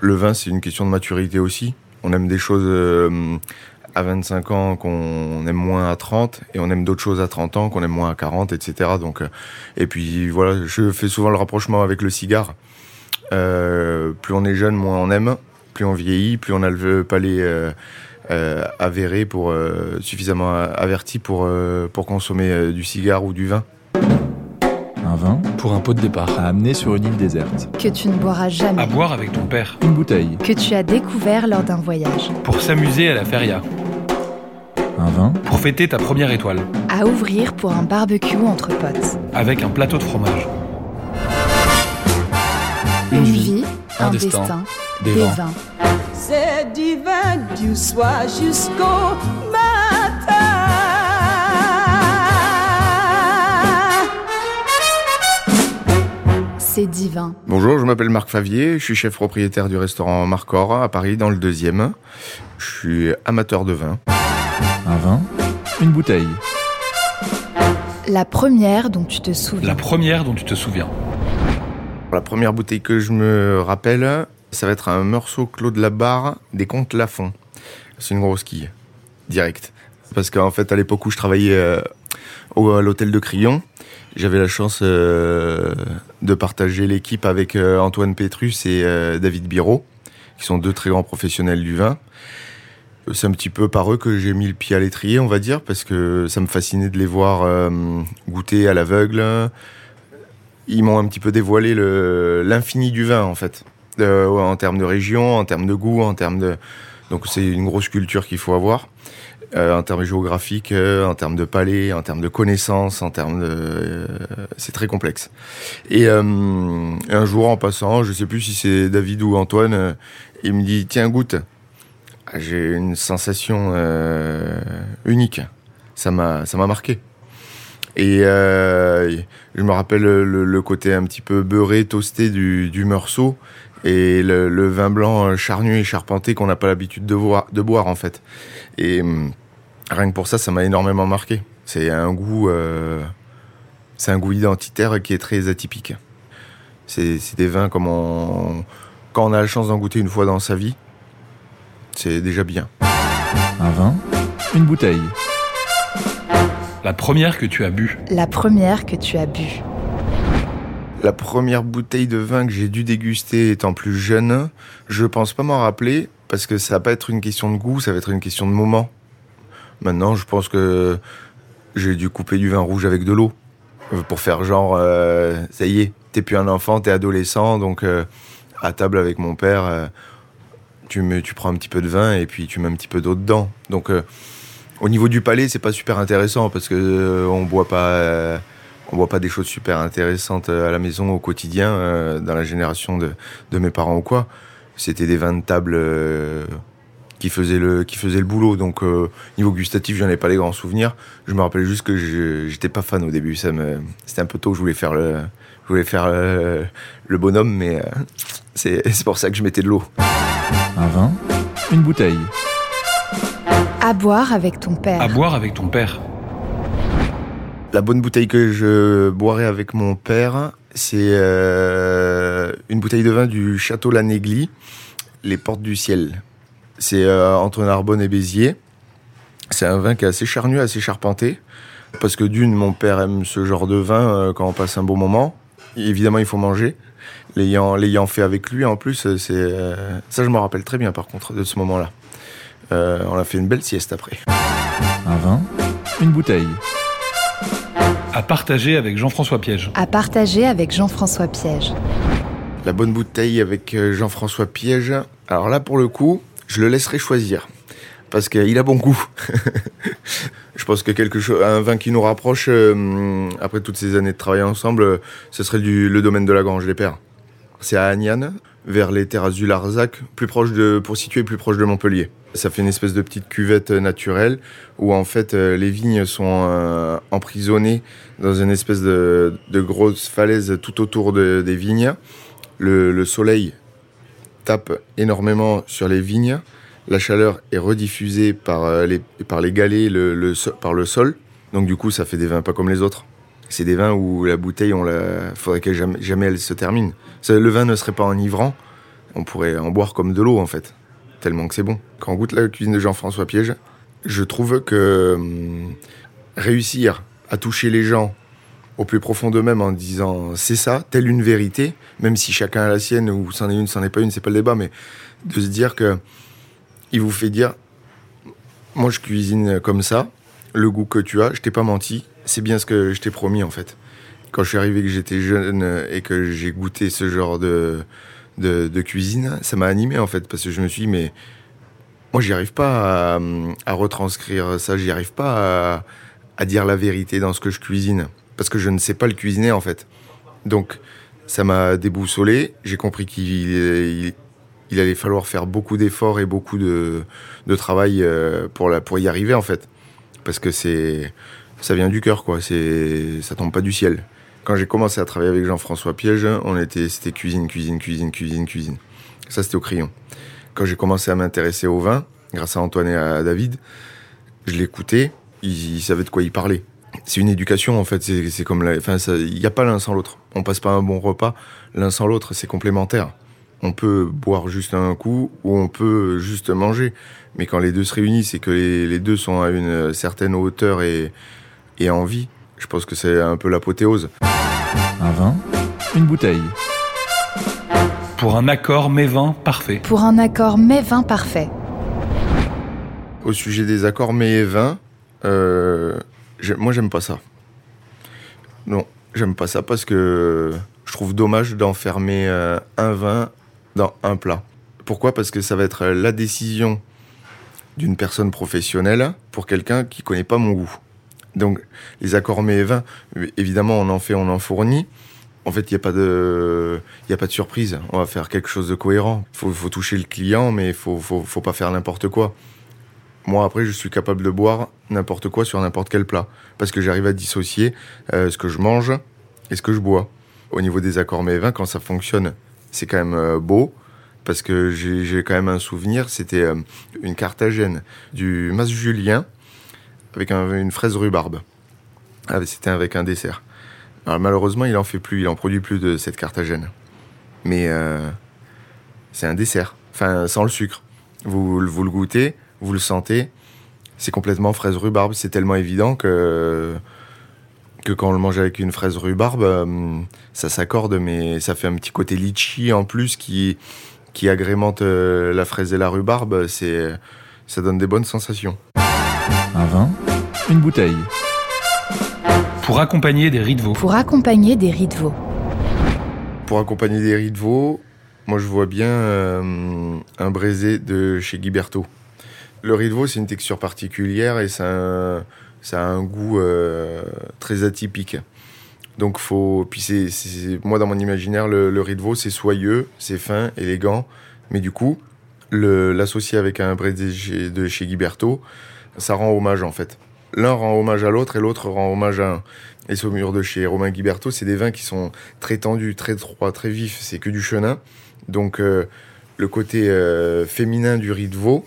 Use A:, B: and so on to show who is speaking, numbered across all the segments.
A: Le vin, c'est une question de maturité aussi. On aime des choses euh, à 25 ans qu'on aime moins à 30 et on aime d'autres choses à 30 ans qu'on aime moins à 40, etc. Euh, et puis voilà, je fais souvent le rapprochement avec le cigare. Euh, plus on est jeune, moins on aime. Plus on vieillit, plus on a le palais avéré pour suffisamment averti pour consommer du cigare ou du vin
B: un vin pour un pot de départ
C: à amener sur une île déserte.
D: Que tu ne boiras jamais.
B: À boire avec ton père.
C: Une bouteille.
D: Que tu as découvert lors d'un voyage.
B: Pour s'amuser à la feria.
C: Un vin.
B: Pour fêter ta première étoile.
D: À ouvrir pour un barbecue entre potes.
B: Avec un plateau de fromage.
D: Une, vie, un, destin, des, vins.
E: C'est divin du soir jusqu'au
D: c'est divin.
A: Bonjour, je m'appelle Marc Favier, je suis chef propriétaire du restaurant Marcor à Paris dans le deuxième. Je suis amateur de vin.
C: Un vin, une bouteille.
D: La première dont tu te souviens.
B: La première dont tu te souviens.
A: La première bouteille que je me rappelle, ça va être un Meursault Claude Labarre des Comtes Lafont. C'est une grosse quille, direct. Parce qu'en fait, à l'époque où je travaillais euh, à l'hôtel de Crillon, j'avais la chance euh, de partager l'équipe avec euh, Antoine Pétrus et euh, David Biro, qui sont deux très grands professionnels du vin. C'est un petit peu par eux que j'ai mis le pied à l'étrier, on va dire, parce que ça me fascinait de les voir goûter à l'aveugle. Ils m'ont un petit peu dévoilé l'infini du vin, en fait, en termes de région, en termes de goût, en termes de... Donc c'est une grosse culture qu'il faut avoir. Euh, en termes géographiques, euh, en termes de palais, en termes de connaissances, en termes de... Euh, c'est très complexe. Et un jour, en passant, je sais plus si c'est David ou Antoine, il me dit, tiens, goûte. Ah, j'ai une sensation unique. Ça m'a, marqué. Et je me rappelle le, côté un petit peu beurré, toasté du, du meursault et le, vin blanc charnu et charpenté qu'on n'a pas l'habitude de, voir, de boire en fait. Et rien que pour ça, ça m'a énormément marqué. C'est un goût, euh, c'est un goût identitaire qui est très atypique. C'est, des vins comme on, quand on a la chance d'en goûter une fois dans sa vie, c'est déjà bien.
C: Un vin, une bouteille.
B: La première que tu as bu.
D: La première que tu as bu.
A: La première bouteille de vin que j'ai dû déguster étant plus jeune, je pense pas m'en rappeler parce que ça va pas être une question de goût, ça va être une question de moment. Maintenant, je pense que j'ai dû couper du vin rouge avec de l'eau euh, pour faire genre, euh, ça y est, t'es plus un enfant, t'es adolescent, donc euh, à table avec mon père, tu, tu prends un petit peu de vin et puis tu mets un petit peu d'eau dedans. Donc au niveau du palais, c'est pas super intéressant parce que on boit pas, on boit pas des choses super intéressantes à la maison au quotidien dans la génération de, de, mes parents ou quoi. C'était des vins de table qui faisait le qui faisait le boulot. Donc euh, niveau gustatif, j'en ai pas les grands souvenirs. Je me rappelle juste que j'étais pas fan au début. Ça me c'était un peu tôt. Je voulais faire le je voulais faire le, bonhomme, mais euh, c'est c'est pour ça que je mettais de l'eau.
C: Un vin, une bouteille.
D: À boire avec ton père.
B: À boire avec ton père.
A: La bonne bouteille que je boirais avec mon père, c'est euh, une bouteille de vin du château La Néglie, les portes du ciel. C'est euh, entre Narbonne et Béziers. C'est un vin qui est assez charnu, assez charpenté. Parce que d'une, mon père aime ce genre de vin euh, quand on passe un bon moment. évidemment, il faut manger. L'ayant, fait avec lui, en plus, c'est ça, je me rappelle très bien, par contre, de ce moment-là. on a fait une belle sieste après.
C: Un vin, une bouteille.
B: À partager avec Jean-François Piège.
D: À partager avec Jean-François Piège.
A: La bonne bouteille avec Jean-François Piège. Alors là, pour le coup, je le laisserai choisir parce qu'il a bon goût. je pense que quelque chose, un vin qui nous rapproche euh, après toutes ces années de travail ensemble, ce serait le domaine de la Grange des Pères. C'est à Agnan. vers les terrasses du Larzac, plus proche de, pour situer plus proche de Montpellier. Ça fait une espèce de petite cuvette naturelle où en fait euh, les vignes sont euh, emprisonnées dans une espèce de, grosse falaise tout autour de- des vignes. Le, le soleil tape énormément sur les vignes. La chaleur est rediffusée par euh, les, par les galets, par le sol. Donc du coup, ça fait des vins pas comme les autres. C'est des vins où la bouteille, on faudrait que jamais, jamais elle se termine. Le vin ne serait pas enivrant. On pourrait en boire comme de l'eau en fait, tellement que c'est bon. Quand on goûte la cuisine de Jean-François Piège, je trouve que hum, réussir à toucher les gens au plus profond d'eux-mêmes en disant c'est ça, telle une vérité, même si chacun a la sienne ou c'en est une, c'en est pas une, c'est pas le débat, mais de se dire que il vous fait dire moi je cuisine comme ça, le goût que tu as, je t'ai pas menti, c'est bien ce que je t'ai promis en fait. Quand je suis arrivé que j'étais jeune et que j'ai goûté ce genre de, de, cuisine, ça m'a animé en fait parce que je me suis dit mais moi j'y arrive pas à, retranscrire ça, j'y arrive pas à, dire la vérité dans ce que je cuisine parce que je ne sais pas le cuisiner en fait. Donc ça m'a déboussolé, j'ai compris qu'il il, il allait falloir faire beaucoup d'efforts et beaucoup de, de travail euh, pour, la, pour y arriver en fait. Parce que c'est ça vient du cœur quoi, ça tombe pas du ciel. Quand j'ai commencé à travailler avec Jean-François Piège, on était c'était cuisine, cuisine, cuisine, cuisine, cuisine. Ça c'était au crayon. Quand j'ai commencé à m'intéresser au vin, grâce à Antoine et à David, je l'écoutais, il, il savait de quoi il parlait. C'est une éducation en fait, c'est comme enfin il n'y a pas l'un sans l'autre. On passe pas un bon repas l'un sans l'autre, c'est complémentaire. On peut boire juste un coup ou on peut juste manger. Mais quand les deux se réunissent et que les, les deux sont à une certaine hauteur et, et envie, je pense que c'est un peu l'apothéose.
C: Un vin, une bouteille.
B: Pour un accord mets-vin parfait.
D: Pour un accord mets-vin parfait.
A: Au sujet des accords mets et vins, euh, moi j'aime pas ça. Non, j'aime pas ça parce que je trouve dommage d'enfermer euh, un vin dans un plat. Pourquoi? Parce que ça va être la décision d'une personne professionnelle pour quelqu'un qui connaît pas mon goût. Donc les accords mets et vins, évidemment on en fait, on en fournit. En fait, il n'y a, pas de- y a pas de surprise. On va faire quelque chose de cohérent. Il faut, faut toucher le client, mais il faut, faut, faut pas faire n'importe quoi. Moi, après, je suis capable de boire n'importe quoi sur n'importe quel plat. Parce que j'arrive à dissocier euh, ce que je mange et ce que je bois. Au niveau des accords mets et vins, quand ça fonctionne, c'est quand même euh, beau. Parce que j'ai quand même un souvenir, c'était euh, une cartagène du Mas Julien avec un- une fraise rhubarbe. Ah, c'était avec un dessert. Alors, malheureusement, il en fait plus, il en produit plus de cette cartagène. Mais euh, c'est un dessert, enfin sans le sucre. Vous, le goûtez, vous le sentez, c'est complètement fraise rhubarbe. C'est tellement évident que que quand on le mange avec une fraise rhubarbe, euh, ça s'accorde, mais ça fait un petit côté litchi en plus qui qui agrémente euh, la fraise et la rhubarbe. Ça donne des bonnes sensations.
C: Un vin, une bouteille.
B: Pour accompagner des riz de veau.
D: Pour accompagner des riz de veau.
A: Pour accompagner des riz de veau, moi je vois bien euh, un braisé de chez Guiberto. Le riz de veau, c'est une texture particulière et ça a un, ça a un goût euh, très atypique. Donc faut. Puis c'est, moi dans mon imaginaire, le, le riz de veau c'est soyeux, c'est fin, élégant, mais du coup, l'associer avec un braisé de chez Guiberto, ça rend hommage en fait. L'un rend hommage à l'autre et l'autre rend hommage à un. Les saumures de chez Romain Guiberto, c'est des vins qui sont très tendus, très droits, très vifs, c'est que du chenin. Donc euh, le côté euh, féminin du riz de veau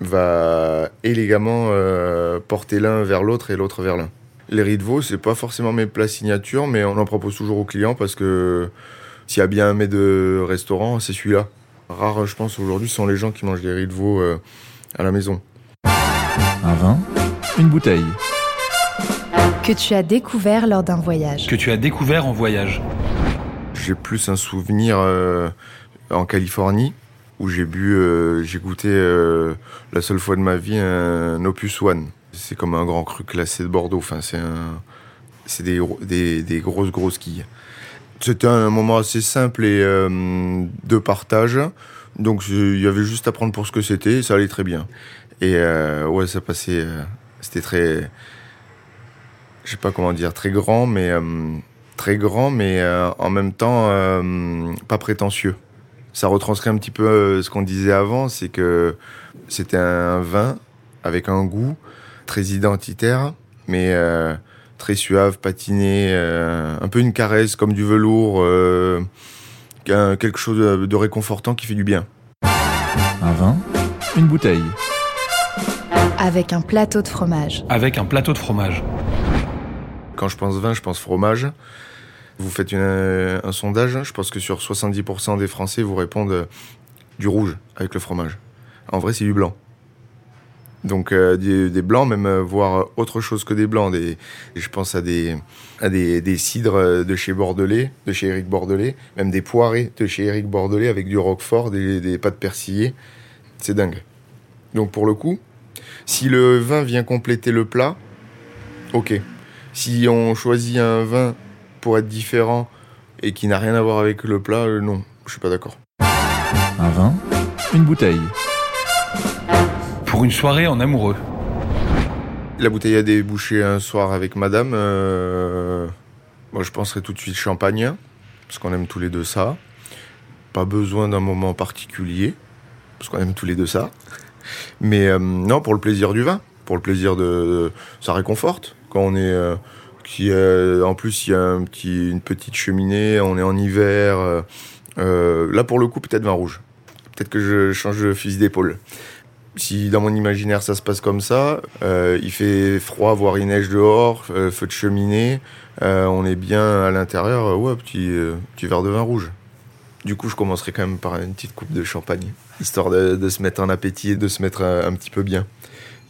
A: va élégamment euh, porter l'un vers l'autre et l'autre vers l'un. Les riz de veau, c'est pas forcément mes plats signature, mais on en propose toujours aux clients parce que s'il y a bien un mets de restaurant, c'est celui-là. Rares, je pense, aujourd'hui, sont les gens qui mangent des riz de veau à la maison.
C: Un vin, une bouteille.
D: Que tu as découvert lors d'un voyage.
B: Que tu as découvert en voyage.
A: J'ai plus un souvenir euh, en Californie où j'ai bu, euh, j'ai goûté euh, la seule fois de ma vie un Opus One. C'est comme un grand cru classé de Bordeaux. Enfin, c'est un, c'est des, gros- des, des grosses grosses quilles. C'était un moment assez simple et euh, de partage. Donc il y avait juste à prendre pour ce que c'était, et ça allait très bien. Et euh, ouais, ça passait. euh, c'était très, je sais pas comment dire, très grand, mais euh, très grand, mais en même temps pas prétentieux. Ça retranscrit un petit peu ce qu'on disait avant, c'est que c'était un vin avec un goût très identitaire, mais très suave, patiné, un peu une caresse comme du velours, quelque chose de réconfortant qui fait du bien.
C: Un vin, une bouteille.
D: Avec un plateau de fromage.
B: Avec un plateau de fromage.
A: Quand je pense vin, je pense fromage. Vous faites une- un sondage, je pense que sur 70% des Français vous répondent euh, du rouge avec le fromage. En vrai, c'est du blanc. Donc euh, des, des blancs, même euh, voire autre chose que des blancs. Des, je pense à des, à des, des cidres euh, de chez Bordelais, de chez Éric Bordelais, même des poirées de chez Éric Bordelais avec du roquefort, des, des pâtes persillées. C'est dingue. Donc pour le coup, si le vin vient compléter le plat, ok. Si on choisit un vin pour être différent et qui n'a rien à voir avec le plat, euh, non, je suis pas d'accord.
C: Un vin, une bouteille.
B: Pour une soirée en amoureux.
A: La bouteille a débouché un soir avec madame. euh, Moi, je penserais tout de suite champagne, parce qu'on aime tous les deux ça. Pas besoin d'un moment particulier, parce qu'on aime tous les deux ça. Mais euh, non, pour le plaisir du vin, pour le plaisir de. Ça réconforte quand on est. euh, qui, en plus, il y a un une petite cheminée, on est en hiver. euh, là, pour le coup, peut-être vin rouge. Peut-être que je change de fusil d'épaule. Si dans mon imaginaire ça se passe comme ça, il fait froid, voire il neige dehors, feu de cheminée, on est bien à l'intérieur, ouais, petit verre de vin rouge. Du coup, je commencerai quand même par une petite coupe de champagne, histoire de, se mettre en appétit et de se mettre un, un petit peu bien.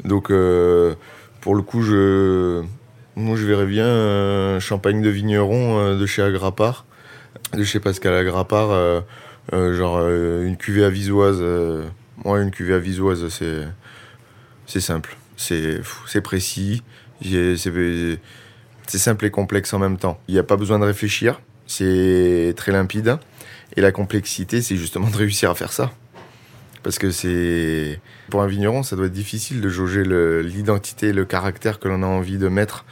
A: Donc, euh, pour le coup, je, moi, je verrais bien un champagne de vigneron euh, de chez Agrapar, de chez Pascal Agrapar, euh, euh, genre euh, une cuvée avisoise. euh, moi, une cuvée avisoise, c'est c'est simple, c'est c'est précis, c'est c'est simple et complexe en même temps. Il n'y a pas besoin de réfléchir, c'est très limpide. Et la complexité, c'est justement de réussir à faire ça. Parce que c'est. Pour un vigneron, ça doit être difficile de jauger l'identité, le caractère que l'on a envie de mettre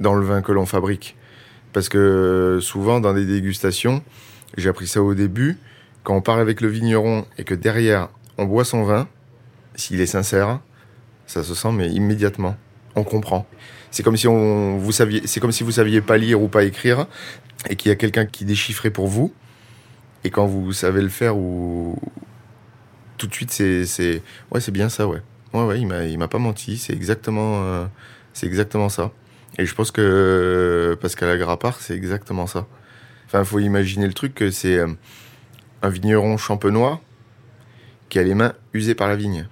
A: dans le vin que l'on fabrique. Parce que souvent, dans des dégustations, j'ai appris ça au début, quand on parle avec le vigneron et que derrière, on boit son vin, s'il est sincère, ça se sent, mais immédiatement. On comprend. C'est comme si vous saviez, comme si vous saviez pas lire ou pas écrire, et qu'il y a quelqu'un qui déchiffrait pour vous. Et quand vous savez le faire, ou tout de suite, c'est, ouais, c'est bien ça, ouais. Ouais, ouais, il m'a, pas menti. C'est exactement, euh, c'est exactement ça. Et je pense que euh, Pascal Agrapar, c'est exactement ça. Enfin, faut imaginer le truc que c'est euh, un vigneron champenois qui a les mains usées par la vigne.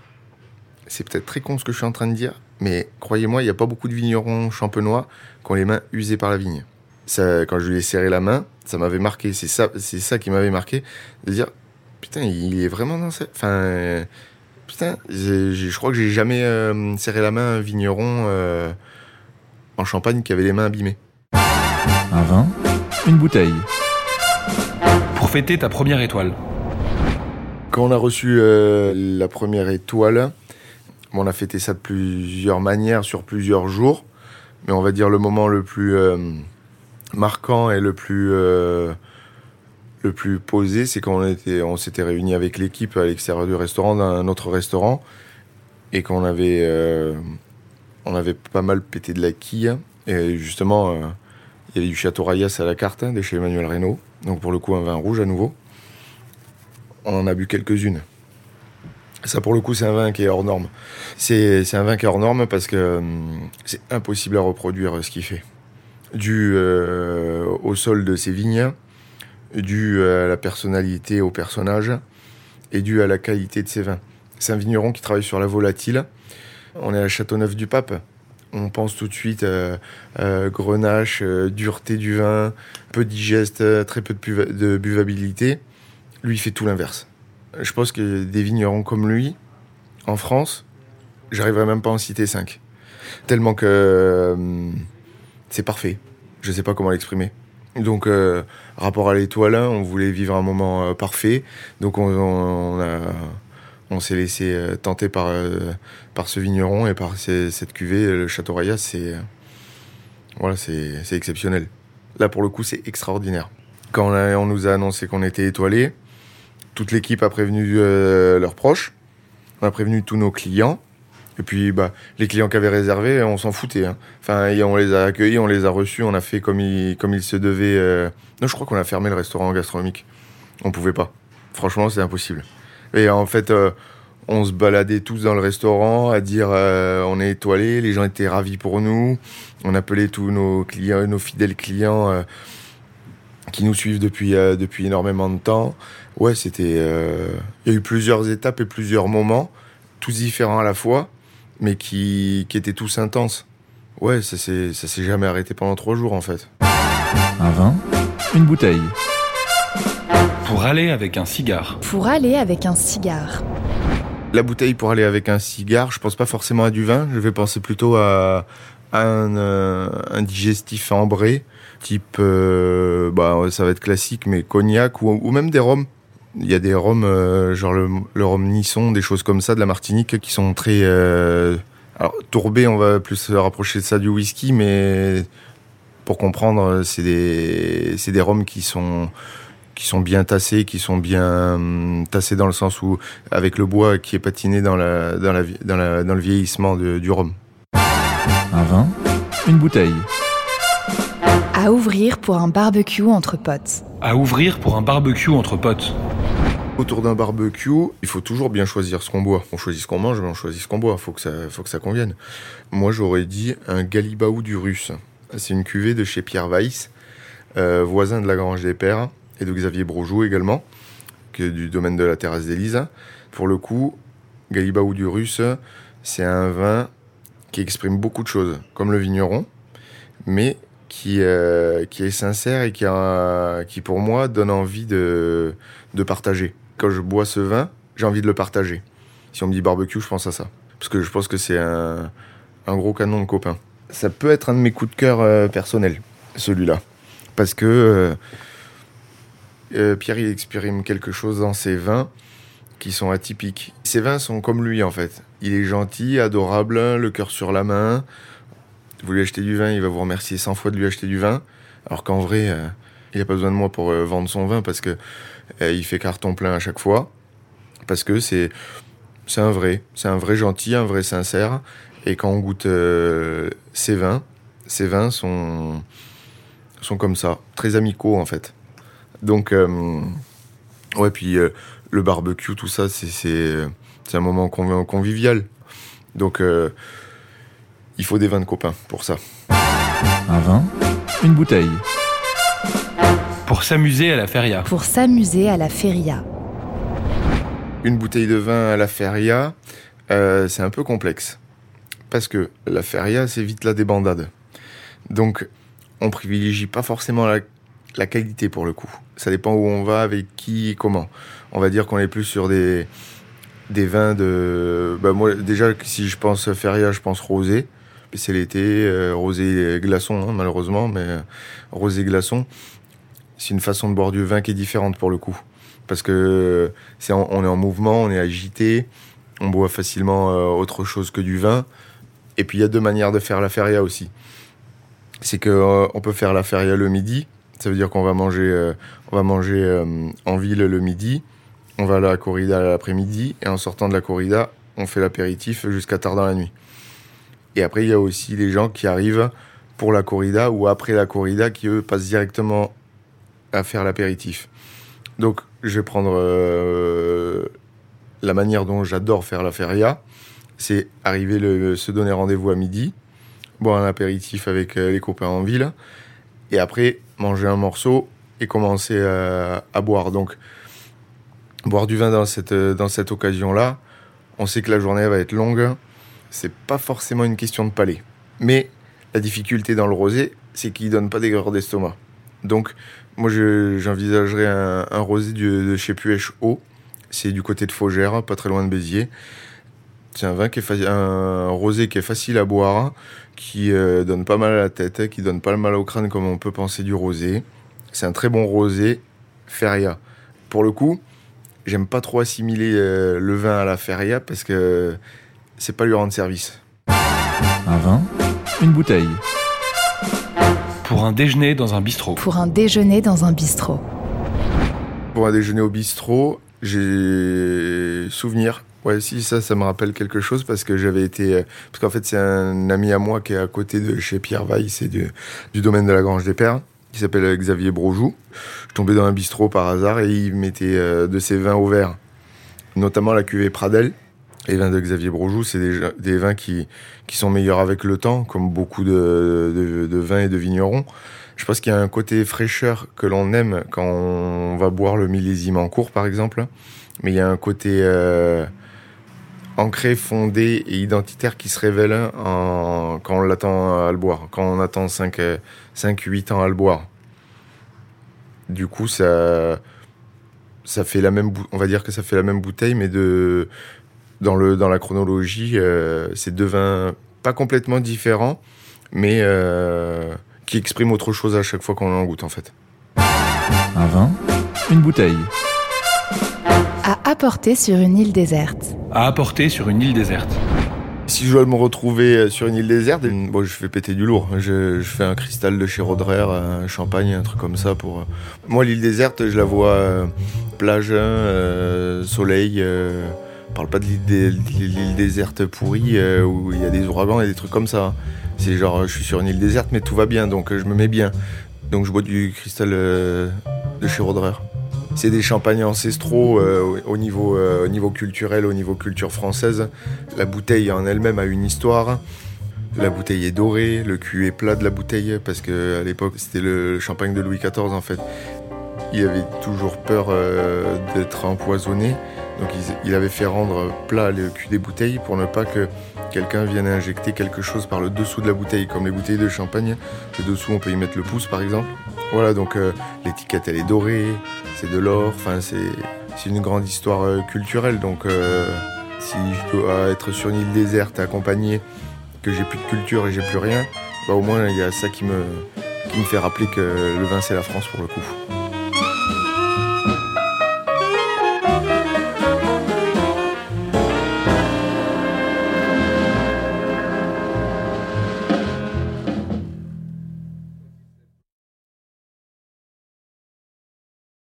A: C'est peut-être très con ce que je suis en train de dire, mais croyez-moi, il n'y a pas beaucoup de vignerons champenois qui ont les mains usées par la vigne. Ça, quand je lui ai serré la main, ça m'avait marqué. C'est ça, c'est ça qui m'avait marqué, de dire putain, il est vraiment dans cette. Enfin, euh, putain, je crois que j'ai jamais euh, serré la main à un vigneron euh, en Champagne qui avait les mains abîmées.
C: Un vin, une bouteille.
B: Pour fêter ta première étoile.
A: Quand on a reçu euh, la première étoile, on a fêté ça de plusieurs manières, sur plusieurs jours. Mais on va dire le moment le plus euh, marquant et le plus, euh, le plus posé, c'est quand on, était, on s'était réunis avec l'équipe à l'extérieur du restaurant, dans un autre restaurant, et qu'on avait, euh, on avait pas mal pété de la quille. Et justement, euh, il y avait du Château Rayas à la carte, hein, de chez Emmanuel Reynaud. Donc pour le coup, un vin rouge à nouveau on en a bu quelques-unes. Ça, pour le coup, c'est un vin qui est hors norme. C'est un vin qui est hors norme parce que hum, c'est impossible à reproduire euh, ce qu'il fait. Dû euh, au sol de ses vignes, dû à la personnalité, au personnage, et dû à la qualité de ses vins. C'est un vigneron qui travaille sur la volatile. On est à Châteauneuf-du-Pape. On pense tout de suite euh, grenache, euh, dureté du vin, peu digeste, euh, très peu de, buva- de buvabilité. Lui, il fait tout l'inverse. Je pense que des vignerons comme lui, en France, j'arriverai même pas à en citer cinq. Tellement que euh, c'est parfait. Je sais pas comment l'exprimer. Donc, euh, rapport à l'étoile, on voulait vivre un moment euh, parfait. Donc, on, s'est laissé euh, tenter par, par ce vigneron et par cette cuvée, le Château Rayas. C'est voilà, exceptionnel. Là, pour le coup, c'est extraordinaire. Quand on, nous a annoncé qu'on était étoilé, toute l'équipe a prévenu leurs proches, on a prévenu tous nos clients. Et puis, bah, les clients qui avaient réservé, on s'en foutait. hein. Enfin, on les a accueillis, on les a reçus, on a fait comme il, se devait. euh. Non, je crois qu'on a fermé le restaurant gastronomique. On pouvait pas. Franchement, c'est impossible. Et en fait, euh, on se baladait tous dans le restaurant à dire euh, on est étoilé, les gens étaient ravis pour nous. On appelait tous nos clients, nos fidèles clients qui nous suivent depuis, depuis énormément de temps. Ouais, c'était. Il y a eu plusieurs étapes et plusieurs moments, tous différents à la fois, mais qui, qui étaient tous intenses. Ouais, ça s'est ça s'est jamais arrêté pendant trois jours en fait.
C: Un vin, une bouteille.
B: Pour aller avec un cigare.
D: Pour aller avec un cigare.
A: La bouteille pour aller avec un cigare, je pense pas forcément à du vin, je vais penser plutôt à, à un, euh, un digestif ambré, type, euh, bah, ça va être classique, mais cognac ou, ou même des rhums. Il y a des rhums, euh, genre le, le rhum Nisson, des choses comme ça, de la Martinique, qui sont très... euh, alors, tourbés, on va plus se rapprocher de ça du whisky, mais pour comprendre, c'est des, c'est des rhums qui sont qui sont bien tassés, qui sont bien hum, tassés dans le sens où avec le bois qui est patiné dans la dans la, dans, la, dans le vieillissement de- du rhum.
C: Un vin, une bouteille.
D: À ouvrir pour un barbecue entre potes.
B: À ouvrir pour un barbecue entre potes.
A: Autour d'un barbecue, il faut toujours bien choisir ce qu'on boit. On choisit ce qu'on mange, mais on choisit ce qu'on boit. Faut faut que ça convienne. Moi, j'aurais dit un Galibaou du Russe. C'est une cuvée de chez Pierre Weiss, euh, voisin de la Grange des Pères et de Xavier Broujou également, du domaine de la Terrasse d'Élise. Pour le coup, Galibaou du Russe, c'est un vin qui exprime beaucoup de choses, comme le vigneron, mais qui, euh, qui est sincère et qui, qui, pour moi, donne envie de, de partager. Quand je bois ce vin, j'ai envie de le partager. Si on me dit barbecue, je pense à ça. Parce que je pense que c'est un, un gros canon de copain. Ça peut être un de mes coups de cœur euh, personnels, celui-là. Parce que euh, euh, Pierre, il exprime quelque chose dans ses vins qui sont atypiques. Ses vins sont comme lui, en fait. Il est gentil, adorable, le cœur sur la main. Vous lui achetez du vin, il va vous remercier 100 fois de lui acheter du vin. Alors qu'en vrai, il n'a pas besoin de moi pour vendre son vin parce que euh, il fait carton plein à chaque fois. Parce que c'est c'est un vrai. C'est un vrai gentil, un vrai sincère. Et quand on goûte euh, ses vins, ses vins sont, sont comme ça, très amicaux en fait. Donc, euh, ouais, puis euh, le barbecue, tout ça, c'est- un moment conv- convivial. Donc, euh, il faut des vins de copains pour ça.
C: Un vin, une bouteille.
B: Pour s'amuser à la feria.
D: Pour s'amuser à la feria.
A: Une bouteille de vin à la feria, euh, c'est un peu complexe. Parce que la feria, c'est vite la débandade. Donc, on privilégie pas forcément la, la qualité pour le coup. Ça dépend où on va, avec qui et comment. On va dire qu'on est plus sur des, des vins de. Bah moi, déjà, si je pense feria, je pense rosé. C'est l'été, euh, rosé glaçon, hein, malheureusement, mais euh, rosé glaçon, c'est une façon de boire du vin qui est différente pour le coup parce que c'est on est en mouvement, on est agité, on boit facilement euh, autre chose que du vin. Et puis il y a deux manières de faire la feria aussi. C'est que euh, on peut faire la feria le midi, ça veut dire qu'on va manger, euh, on va manger en ville le midi, on va à la corrida l'après-midi et en sortant de la corrida, on fait l'apéritif jusqu'à tard dans la nuit. Et après il y a aussi les gens qui arrivent pour la corrida ou après la corrida qui eux passent directement à faire l'apéritif. Donc, je vais prendre euh, la manière dont j'adore faire la feria. C'est arriver, le, se donner rendez-vous à midi, boire un apéritif avec euh, les copains en ville, et après manger un morceau et commencer à, boire. Donc, boire du vin dans cette, euh, dans cette occasion-là, on sait que la journée va être longue. C'est pas forcément une question de palais. Mais la difficulté dans le rosé, c'est qu'il donne pas d'aigreur d'estomac. Donc, moi, je- j'envisagerais un, rosé de chez Puech Haut. C'est du côté de Faugère, pas très loin de Béziers. C'est un vin qui est un rosé qui est facile à boire, qui euh, donne pas mal à la tête, qui donne pas mal au crâne comme on peut penser du rosé. C'est un très bon rosé feria. Pour le coup, j'aime pas trop assimiler euh, le vin à la feria parce que c'est pas lui rendre service.
C: Un vin, une bouteille.
B: Pour un déjeuner dans un bistrot.
D: Pour un déjeuner dans un bistrot.
A: Pour un déjeuner au bistrot, J'ai souvenir. Ouais, si, ça, ça me rappelle quelque chose parce que j'avais été. euh, Parce qu'en fait, c'est un ami à moi qui est à côté de chez Pierre Vaille, c'est du, du domaine de la Grange des Pères, qui s'appelle euh, Xavier Brojou. Je tombais dans un bistrot par hasard et il mettait euh, de ses vins au verre, notamment la cuvée Pradel. Les vins de Xavier Brojou, c'est des, vins qui, qui sont meilleurs avec le temps, comme beaucoup de, de, vins et de vignerons. Je pense qu'il y a un côté fraîcheur que l'on aime quand on va boire le millésime en cours, par exemple. Mais il y a un côté euh, ancré, fondé et identitaire qui se révèle en, quand on l'attend à le boire, quand on attend 5-8 ans à le boire. Du coup, ça, ça fait la même, on va dire que ça fait la même bouteille, mais de, dans, le, dans la chronologie, euh, c'est deux vins pas complètement différents, mais euh, qui expriment autre chose à chaque fois qu'on en goûte en fait.
C: Un vin, une bouteille.
D: À apporter sur une île déserte.
B: À apporter sur une île déserte.
A: Si je dois me retrouver euh, sur une île déserte, bon, je fais péter du lourd. Je, je fais un cristal de chez Roderer, un champagne, un truc comme ça. Pour moi, l'île déserte, je la vois euh, plage, euh, soleil. Euh, on parle pas de l'île dé- l'île déserte pourrie euh, où il y a des ouragans et des trucs comme ça. C'est genre, je suis sur une île déserte, mais tout va bien, donc euh, je me mets bien. Donc je bois du cristal euh, de chez. C'est des champagnes ancestraux au- au, niveau, au niveau culturel, au niveau culture française. La bouteille en elle-même a une histoire. La bouteille est dorée, le cul est plat de la bouteille parce que à l'époque c'était le champagne de Louis XIV en fait. Il avait toujours peur d'être empoisonné, donc il, avait fait rendre plat le cul des bouteilles pour ne pas que quelqu'un vienne injecter quelque chose par le dessous de la bouteille, comme les bouteilles de champagne. Le dessous on peut y mettre le pouce par exemple. Voilà donc euh, l'étiquette elle est dorée, c'est de l'or, enfin c'est une grande histoire euh, culturelle donc euh, si je dois être sur une île déserte accompagné que j'ai plus de culture et j'ai plus rien, bah au moins il y a ça qui me fait rappeler que le vin c'est la France pour le coup.